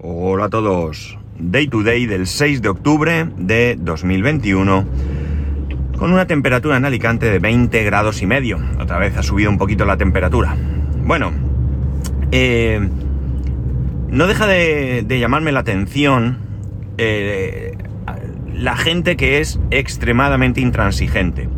Hola a todos. Day to day del 6 de octubre de 2021 con una temperatura en Alicante de 20 grados y medio. Otra vez ha subido un poquito la temperatura. Bueno, eh, no deja de, llamarme la atención eh, la gente que es extremadamente intransigente.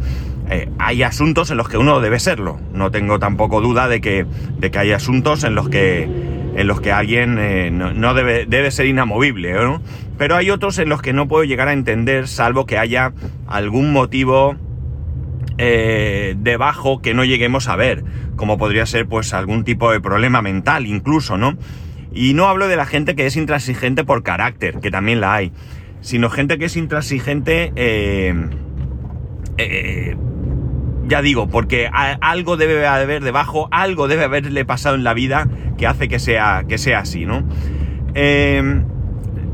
Eh, hay asuntos en los que uno debe serlo. No tengo tampoco duda de que, de que hay asuntos en los que en los que alguien eh, no, debe, debe, ser inamovible, ¿no? Pero hay otros en los que no puedo llegar a entender, salvo que haya algún motivo eh, debajo que no lleguemos a ver, como podría ser pues algún tipo de problema mental incluso, ¿no? Y no hablo de la gente que es intransigente por carácter, que también la hay, sino gente que es intransigente eh, ya digo, porque algo debe haber debajo, algo debe haberle pasado en la vida que hace que sea, que sea así, ¿no? Em,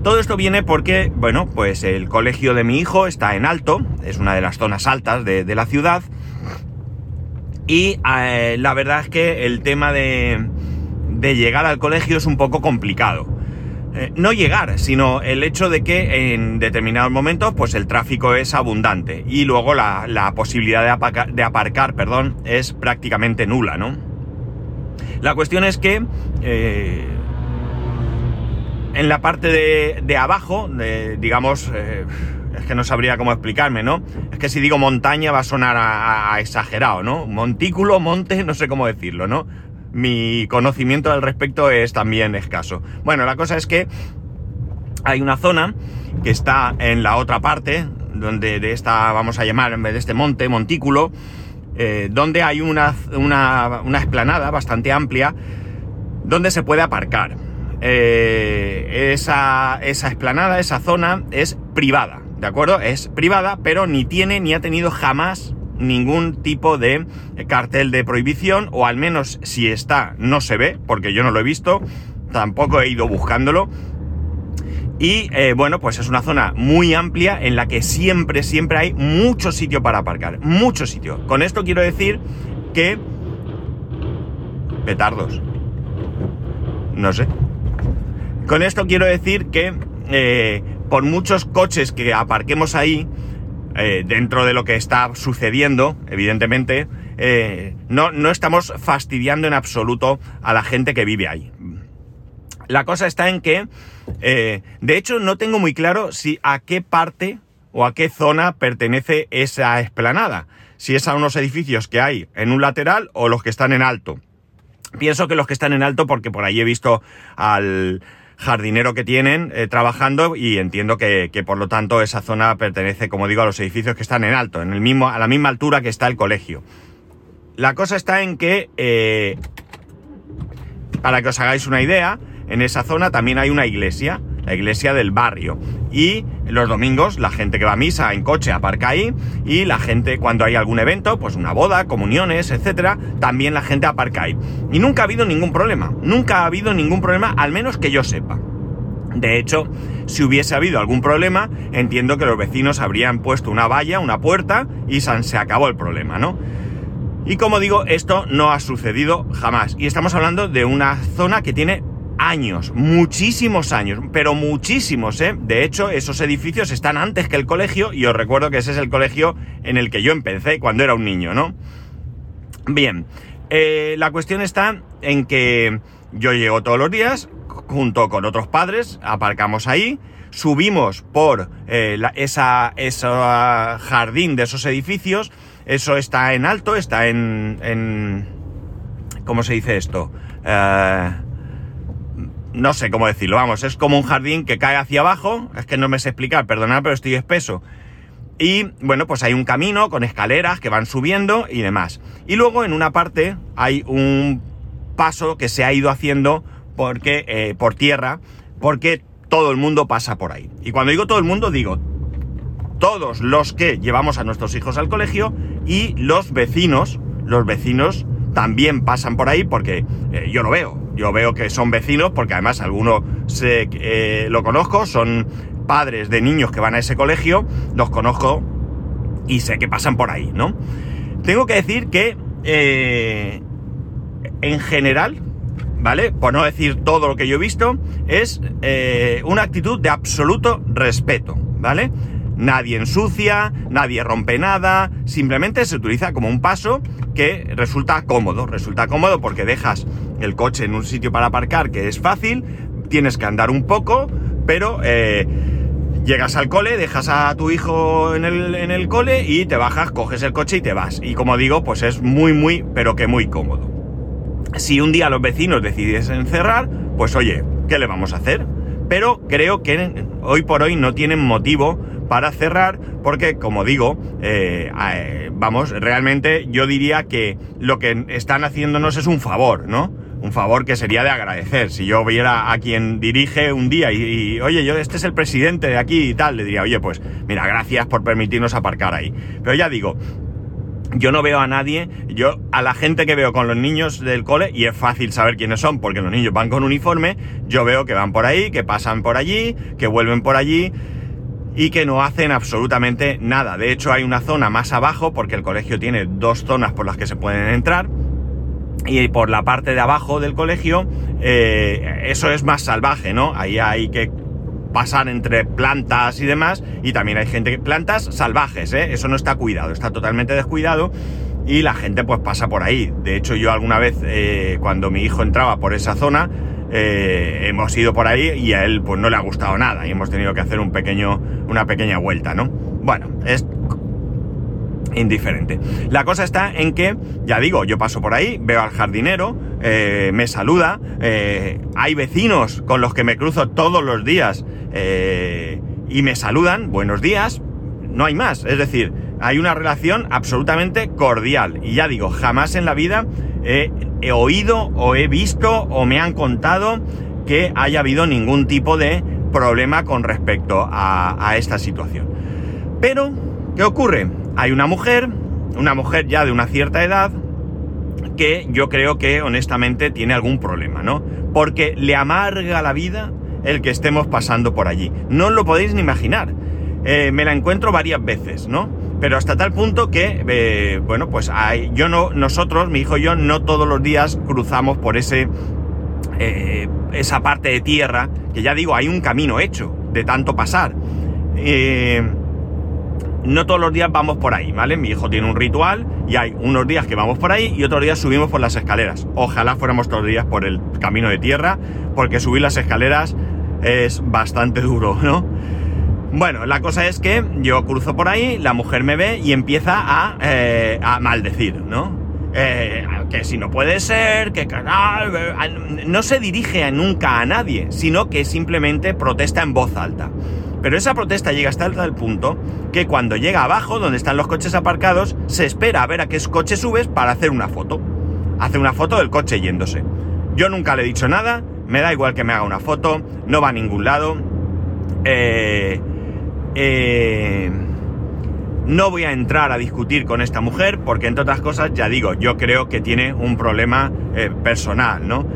todo esto viene porque, bueno, pues el colegio de mi hijo está en alto, es una de las zonas altas de, la ciudad, y eh, la verdad es que el tema de, de llegar al colegio es un poco complicado. Eh, no llegar, sino el hecho de que en determinados momentos pues el tráfico es abundante y luego la, posibilidad de aparcar, perdón, es prácticamente nula, ¿no? La cuestión es que eh, en la parte de, abajo, digamos, eh, es que no sabría cómo explicarme, ¿no? Es que si digo montaña va a sonar a exagerado, ¿no? Montículo, monte, no sé cómo decirlo, ¿no? Mi conocimiento al respecto es también escaso. Bueno, la cosa es que hay una zona que está en la otra parte, donde de esta, vamos a llamar, en vez de este monte, montículo, eh, donde hay una, una, explanada bastante amplia donde se puede aparcar. Eh, esa, esa explanada, esa zona es privada, ¿de acuerdo? Es privada, pero ni tiene ni ha tenido jamás ningún tipo de cartel de prohibición, o al menos si está, no se ve, porque yo no lo he visto, tampoco he ido buscándolo. Y eh, bueno, pues es una zona muy amplia en la que siempre, siempre hay mucho sitio para aparcar. Mucho sitio. Con esto quiero decir que... Petardos. No sé. Con esto quiero decir que eh, por muchos coches que aparquemos ahí, eh, dentro de lo que está sucediendo, evidentemente, eh, no, no estamos fastidiando en absoluto a la gente que vive ahí. La cosa está en que, eh, de hecho, no tengo muy claro si a qué parte o a qué zona pertenece esa explanada. Si es a unos edificios que hay en un lateral o los que están en alto. Pienso que los que están en alto porque por ahí he visto al, jardinero que tienen eh, trabajando y entiendo que, por lo tanto esa zona pertenece, como digo, a los edificios que están en alto, en el mismo, a la misma altura que está el colegio. La cosa está en que, eh, para que os hagáis una idea, en esa zona también hay una iglesia, la iglesia del barrio. Y los domingos la gente que va a misa en coche aparca ahí y la gente cuando hay algún evento, pues una boda, comuniones, etcétera, también la gente aparca ahí. Y nunca ha habido ningún problema, nunca ha habido ningún problema, al menos que yo sepa. De hecho, si hubiese habido algún problema, entiendo que los vecinos habrían puesto una valla, una puerta y se acabó el problema, ¿no? Y como digo, esto no ha sucedido jamás. Y estamos hablando de una zona que tiene años, muchísimos años, pero muchísimos, ¿eh? De hecho, esos edificios están antes que el colegio y os recuerdo que ese es el colegio en el que yo empecé cuando era un niño, ¿no? Bien, eh, la cuestión está en que yo llego todos los días, junto con otros padres, aparcamos ahí, subimos por eh, esa, jardín de esos edificios, eso está en alto, está en... en ¿Cómo se dice esto? Eh, no sé cómo decirlo, vamos, es como un jardín que cae hacia abajo, es que no me sé explicar, perdonad, pero estoy espeso. Y bueno, pues hay un camino con escaleras que van subiendo y demás. Y luego en una parte hay un paso que se ha ido haciendo porque, eh, por tierra, porque todo el mundo pasa por ahí. Y cuando digo todo el mundo, digo todos los que llevamos a nuestros hijos al colegio y los vecinos, los vecinos también pasan por ahí porque eh, yo lo veo. Yo veo que son vecinos porque además algunos sé, eh, lo conozco, son padres de niños que van a ese colegio, los conozco y sé que pasan por ahí, ¿no? Tengo que decir que eh, en general ¿vale? Por no decir todo lo que yo he visto, es una actitud de absoluto respeto, ¿vale? Nadie ensucia, nadie rompe nada, simplemente se utiliza como un paso que resulta cómodo. Resulta cómodo porque dejas el coche en un sitio para aparcar que es fácil, tienes que andar un poco, pero eh, llegas al cole, dejas a tu hijo en el, en el cole y te bajas, coges el coche y te vas. Y como digo, pues es muy, muy, pero que muy cómodo. Si un día los vecinos decidiesen cerrar, pues oye, ¿qué le vamos a hacer? Pero creo que hoy por hoy no tienen motivo para cerrar porque, como digo, eh, eh, vamos, realmente yo diría que lo que están haciéndonos es un favor, ¿no? Un favor que sería de agradecer. Si yo viera a quien dirige un día y, oye, yo este es el presidente de aquí y tal, le diría, oye, pues mira, gracias por permitirnos aparcar ahí. Pero ya digo, yo no veo a nadie, yo a la gente que veo con los niños del cole, y es fácil saber quiénes son porque los niños van con uniforme, yo veo que van por ahí, que pasan por allí, que vuelven por allí y que no hacen absolutamente nada. De hecho hay una zona más abajo porque el colegio tiene dos zonas por las que se pueden entrar y por la parte de abajo del colegio eh, eso es más salvaje, ¿no? Ahí hay que pasar entre plantas y demás, y también hay gente, plantas salvajes, ¿eh? eso no está cuidado, está totalmente descuidado y la gente pues pasa por ahí. De hecho yo alguna vez eh, cuando mi hijo entraba por esa zona, eh, hemos ido por ahí y a él pues no le ha gustado nada y hemos tenido que hacer un pequeño, una pequeña vuelta, ¿no? Bueno, es indiferente. La cosa está en que, ya digo, yo paso por ahí, veo al jardinero, eh, me saluda, eh, hay vecinos con los que me cruzo todos los días y me saludan, buenos días, no hay más, es decir, hay una relación absolutamente cordial y ya digo, jamás en la vida he oído o he visto o me han contado que haya habido ningún tipo de problema con respecto a, esta situación. Pero, ¿qué ocurre? Hay una mujer, una mujer ya de una cierta edad, que yo creo que honestamente tiene algún problema, ¿no? Porque le amarga la vida el que estemos pasando por allí. No os lo podéis ni imaginar. Eh, me la encuentro varias veces, ¿no? Pero hasta tal punto que, eh, bueno, pues hay, yo no, nosotros, mi hijo y yo, no todos los días cruzamos por ese, eh, esa parte de tierra, que ya digo, hay un camino hecho de tanto pasar no todos los días vamos por ahí, ¿vale? Mi hijo tiene un ritual y hay unos días que vamos por ahí y otros días subimos por las escaleras. Ojalá fuéramos todos los días por el camino de tierra, porque subir las escaleras es bastante duro, ¿no? Bueno, la cosa es que yo cruzo por ahí, la mujer me ve y empieza a, eh, a maldecir, ¿no? Eh, que si no puede ser, que no se dirige nunca a nadie, sino que simplemente protesta en voz alta. Pero esa protesta llega hasta el punto que cuando llega abajo, donde están los coches aparcados, se espera a ver a qué coche subes para hacer una foto. Hace una foto del coche yéndose. Yo nunca le he dicho nada, me da igual que me haga una foto, no va a ningún lado. Eh, eh, no voy a entrar a discutir con esta mujer porque, entre otras cosas, ya digo, yo creo que tiene un problema eh, personal, ¿no?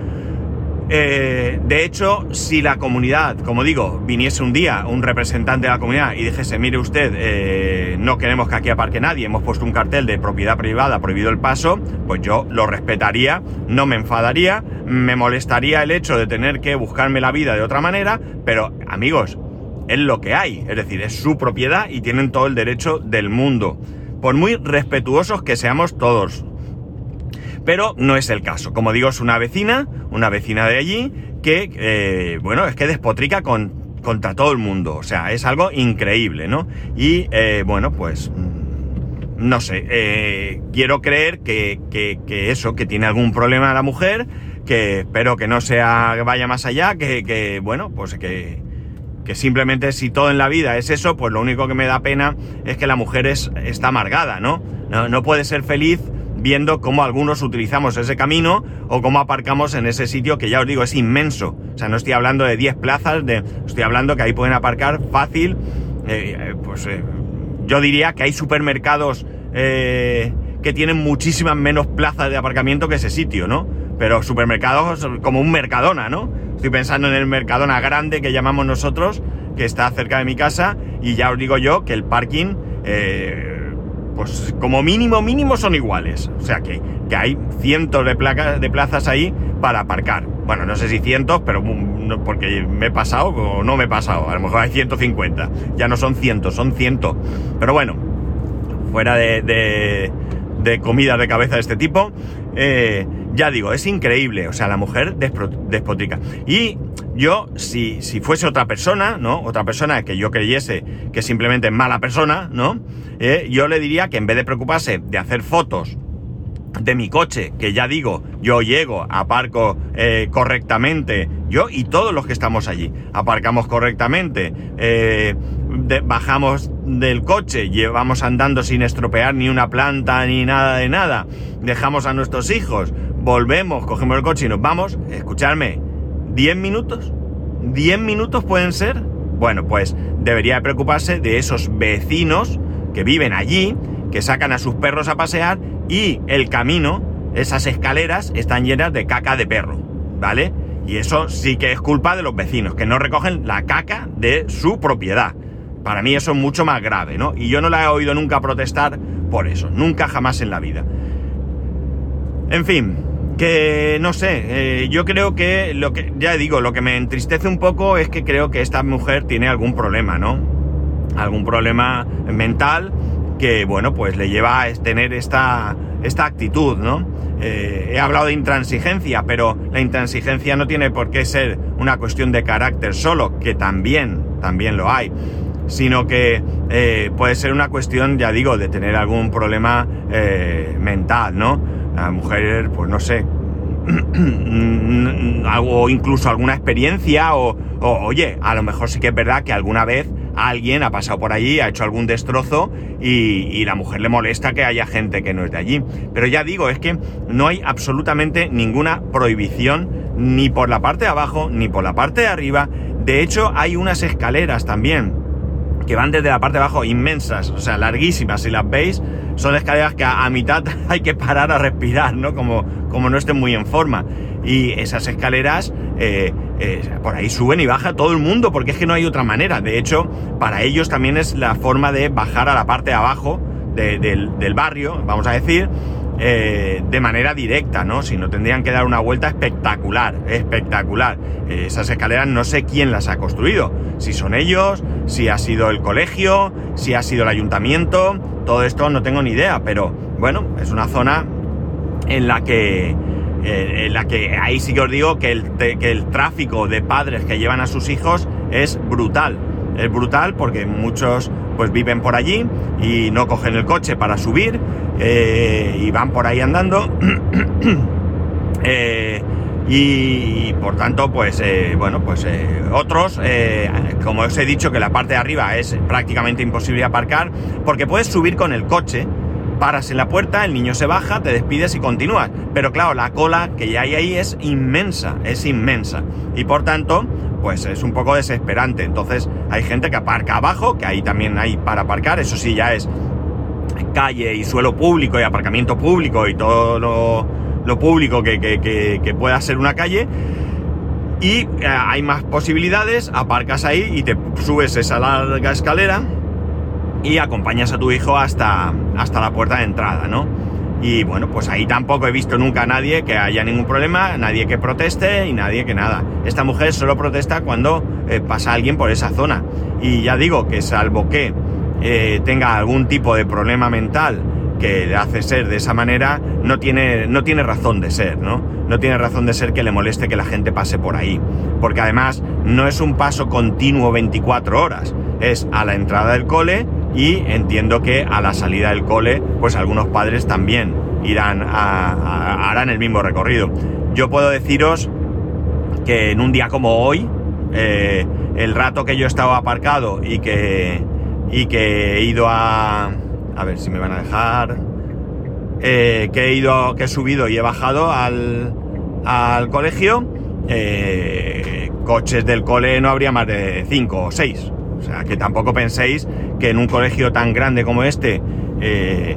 Eh, de hecho, si la comunidad, como digo, viniese un día un representante de la comunidad y dijese, mire usted, eh, no queremos que aquí aparque nadie, hemos puesto un cartel de propiedad privada, prohibido el paso, pues yo lo respetaría, no me enfadaría, me molestaría el hecho de tener que buscarme la vida de otra manera, pero amigos, es lo que hay, es decir, es su propiedad y tienen todo el derecho del mundo. Por muy respetuosos que seamos todos, pero no es el caso. Como digo, es una vecina, una vecina de allí, que, eh, bueno, es que despotrica con, contra todo el mundo. O sea, es algo increíble, ¿no? Y, eh, bueno, pues, mm, no sé, eh, quiero creer que, que, eso, que tiene algún problema la mujer, que espero que no sea, vaya más allá, que, que bueno, pues que, que simplemente si todo en la vida es eso, pues lo único que me da pena es que la mujer es, está amargada, ¿no? ¿no? No puede ser feliz viendo cómo algunos utilizamos ese camino o cómo aparcamos en ese sitio que ya os digo es inmenso. O sea, no estoy hablando de 10 plazas, de, estoy hablando que ahí pueden aparcar fácil. Eh, eh, pues eh, yo diría que hay supermercados que tienen muchísimas menos plazas de aparcamiento que ese sitio, ¿no? Pero supermercados como un Mercadona, ¿no? Estoy pensando en el Mercadona grande que llamamos nosotros, que está cerca de mi casa, y ya os digo yo que el parking pues como mínimo, mínimo son iguales. O sea que, que hay cientos de, placas, de plazas ahí para aparcar. Bueno, no sé si cientos, pero porque me he pasado o no me he pasado. A lo mejor hay 150. Ya no son cientos, son cientos. Pero bueno, fuera de, de, de comidas de cabeza de este tipo, eh, ya digo, es increíble. O sea, la mujer despotrica. Y yo, si, si fuese otra persona, ¿no? Otra persona que yo creyese que simplemente es mala persona, ¿no? Eh, yo le diría que en vez de preocuparse de hacer fotos de mi coche, que ya digo, yo llego, aparco eh, correctamente, yo y todos los que estamos allí, aparcamos correctamente, eh, bajamos del coche, llevamos andando sin estropear ni una planta ni nada de nada, dejamos a nuestros hijos, volvemos, cogemos el coche y nos vamos, escucharme, 10 minutos, 10 minutos pueden ser, bueno, pues debería preocuparse de esos vecinos que viven allí, que sacan a sus perros a pasear y el camino, esas escaleras, están llenas de caca de perro, ¿vale? Y eso sí que es culpa de los vecinos, que no recogen la caca de su propiedad. Para mí eso es mucho más grave, ¿no? Y yo no la he oído nunca protestar por eso, nunca jamás en la vida. En fin, que no sé, eh, yo creo que lo que, ya digo, lo que me entristece un poco es que creo que esta mujer tiene algún problema, ¿no? Algún problema mental que, bueno, pues le lleva a tener esta, esta actitud, ¿no? Eh, he hablado de intransigencia, pero la intransigencia no tiene por qué ser una cuestión de carácter solo, que también, también lo hay, sino que eh, puede ser una cuestión, ya digo, de tener algún problema mental, ¿no? La mujer, pues no sé, o incluso alguna experiencia, o, o, oye, a lo mejor sí que es verdad que alguna vez alguien ha pasado por allí, ha hecho algún destrozo y, la mujer le molesta que haya gente que no es de allí. Pero ya digo, es que no hay absolutamente ninguna prohibición ni por la parte de abajo ni por la parte de arriba. De hecho, hay unas escaleras también que van desde la parte de abajo inmensas, o sea, larguísimas. Si las veis, son escaleras que a, mitad hay que parar a respirar, ¿no? Como, como no estén muy en forma. Y esas escaleras eh, eh, por ahí suben y baja todo el mundo, porque es que no hay otra manera. De hecho, para ellos también es la forma de bajar a la parte de abajo del, barrio, vamos a decir, eh, de manera directa, ¿no? Si no tendrían que dar una vuelta espectacular, espectacular. Eh, esas escaleras no sé quién las ha construido, si son ellos, si ha sido el colegio, si ha sido el ayuntamiento, todo esto no tengo ni idea, pero bueno, es una zona en la que eh, en la que ahí sí que os digo que el, que el tráfico de padres que llevan a sus hijos es brutal. Es brutal porque muchos pues viven por allí y no cogen el coche para subir eh, y van por ahí andando. Eh, y, por tanto, pues bueno, pues otros, como os he dicho, que la parte de arriba es prácticamente imposible aparcar porque puedes subir con el coche paras en la puerta, el niño se baja, te despides y continúas. Pero claro, la cola que ya hay ahí es inmensa, es inmensa. Y por tanto, pues es un poco desesperante. Entonces hay gente que aparca abajo, que ahí también hay para aparcar, eso sí ya es calle y suelo público y aparcamiento público y todo lo, público que, que, pueda ser una calle. Y eh, hay más posibilidades, aparcas ahí y te subes esa larga escalera y acompañas a tu hijo hasta, hasta la puerta de entrada, ¿no? Y bueno, pues ahí tampoco he visto nunca a nadie que haya ningún problema, nadie que proteste y nadie que nada. Esta mujer solo protesta cuando eh, pasa alguien por esa zona. Y ya digo que salvo que eh, tenga algún tipo de problema mental que le hace ser de esa manera, no tiene, no tiene razón de ser, ¿no? No tiene razón de ser que le moleste que la gente pase por ahí. Porque además no es un paso continuo 24 horas, es a la entrada del cole y entiendo que a la salida del cole, pues algunos padres también irán a, harán el mismo recorrido. Yo puedo deciros que en un día como hoy, eh, el rato que yo he estado aparcado y que, y que he ido a... A ver si me van a dejar... Eh, que he ido, que he subido y he bajado al, al colegio, eh, coches del cole no habría más de 5 o 6. O sea, que tampoco penséis que en un colegio tan grande como este, eh,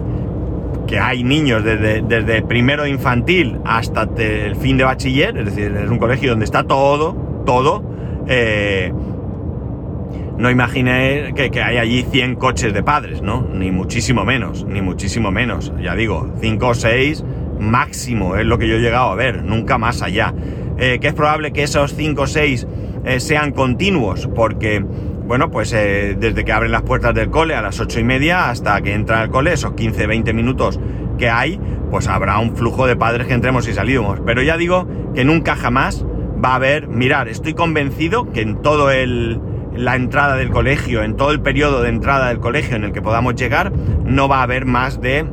que hay niños desde, primero infantil hasta el fin de bachiller, es decir, es un colegio donde está todo, todo, no imagine que, hay allí 100 coches de padres, ¿no? Ni muchísimo menos, ni muchísimo menos. Ya digo, 5 o 6 máximo es lo que yo he llegado a ver, nunca más allá. Eh, que es probable que esos 5 o 6 eh, sean continuos, porque, bueno, pues eh, desde que abren las puertas del cole a las 8 y media hasta que entra el cole, esos 15-20 minutos que hay, pues habrá un flujo de padres que entremos y salimos. Pero ya digo que nunca jamás va a haber, mirar, estoy convencido que en todo el la entrada del colegio, en todo el periodo de entrada del colegio en el que podamos llegar, no va a haber más de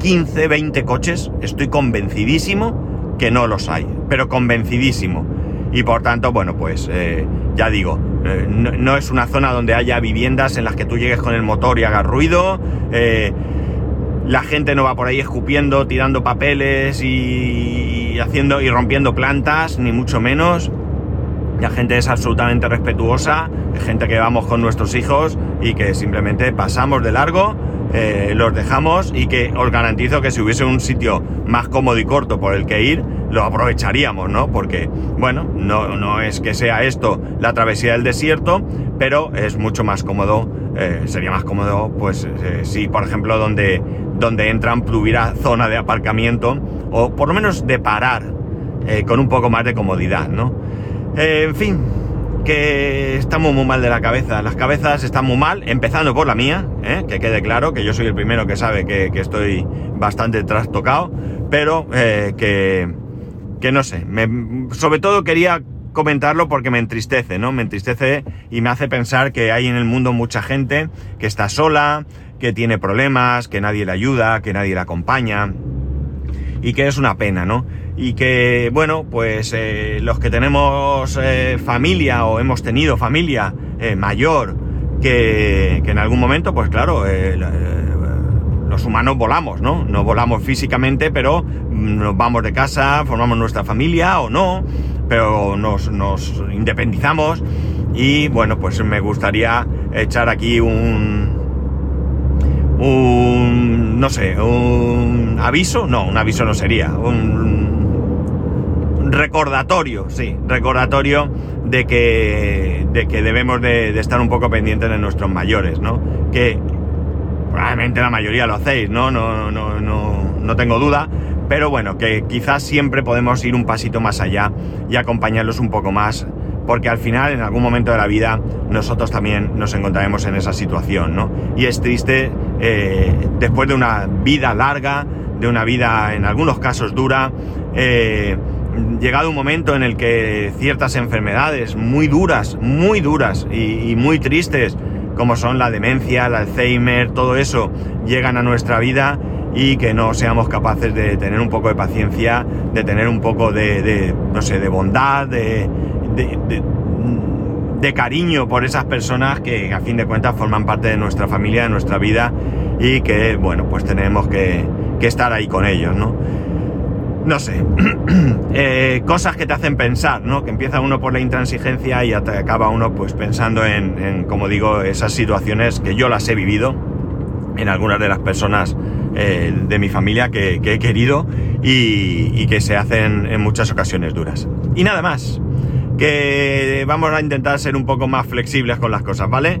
15, 20 coches. Estoy convencidísimo que no los hay, pero convencidísimo. Y por tanto, bueno, pues eh, ya digo, eh, no, es una zona donde haya viviendas en las que tú llegues con el motor y hagas ruido. Eh, la gente no va por ahí escupiendo, tirando papeles y haciendo y rompiendo plantas, ni mucho menos. La gente es absolutamente respetuosa, gente que vamos con nuestros hijos y que simplemente pasamos de largo, eh, los dejamos y que os garantizo que si hubiese un sitio más cómodo y corto por el que ir, lo aprovecharíamos, ¿no? Porque, bueno, no, no es que sea esto la travesía del desierto, pero es mucho más cómodo, eh, sería más cómodo, pues, eh, si por ejemplo donde, donde entran hubiera zona de aparcamiento o por lo menos de parar con un poco más de comodidad, ¿no? Eh, en fin, que estamos muy mal de la cabeza. Las cabezas están muy mal, empezando por la mía, ¿eh? que quede claro que yo soy el primero que sabe que, estoy bastante trastocado, pero eh, que, que, no sé, sobre todo quería comentarlo porque me entristece, ¿no? Me entristece y me hace pensar que hay en el mundo mucha gente que está sola, que tiene problemas, que nadie le ayuda, que nadie le acompaña y que es una pena, ¿no? y que, bueno, pues eh, los que tenemos eh, familia o hemos tenido familia eh, mayor, que, que, en algún momento, pues claro, los humanos volamos, ¿no? No volamos físicamente, pero nos vamos de casa, formamos nuestra familia o no, pero nos, independizamos y, bueno, pues me gustaría echar aquí un... un no sé, un aviso, no, un aviso no sería, un recordatorio, sí, recordatorio de que, de que debemos de, estar un poco pendientes de nuestros mayores, ¿no? Que la mayoría lo hacéis, ¿no? No, no, no, no tengo duda, pero bueno, que quizás siempre podemos ir un pasito más allá y acompañarlos un poco más, porque al final, en algún momento de la vida, nosotros también nos encontraremos en esa situación, ¿no? Y es triste, eh, después de una vida larga, de una vida en algunos casos dura, eh, llegado un momento en el que ciertas enfermedades muy duras, muy duras y, muy tristes, como son la demencia, el Alzheimer, todo eso, llegan a nuestra vida y que no seamos capaces de tener un poco de paciencia, de tener un poco de, no sé, de bondad, de, de, cariño por esas personas que a fin de cuentas forman parte de nuestra familia, de nuestra vida y que, bueno, pues tenemos que, que estar ahí con ellos, ¿no? No sé, eh, cosas que te hacen pensar, ¿no? Que empieza uno por la intransigencia y acaba uno pues pensando en, como digo, esas situaciones que yo las he vivido en algunas de las personas eh, de mi familia que, he querido y, y, que se hacen en muchas ocasiones duras. Y nada más, que vamos a intentar ser un poco más flexibles con las cosas, ¿vale?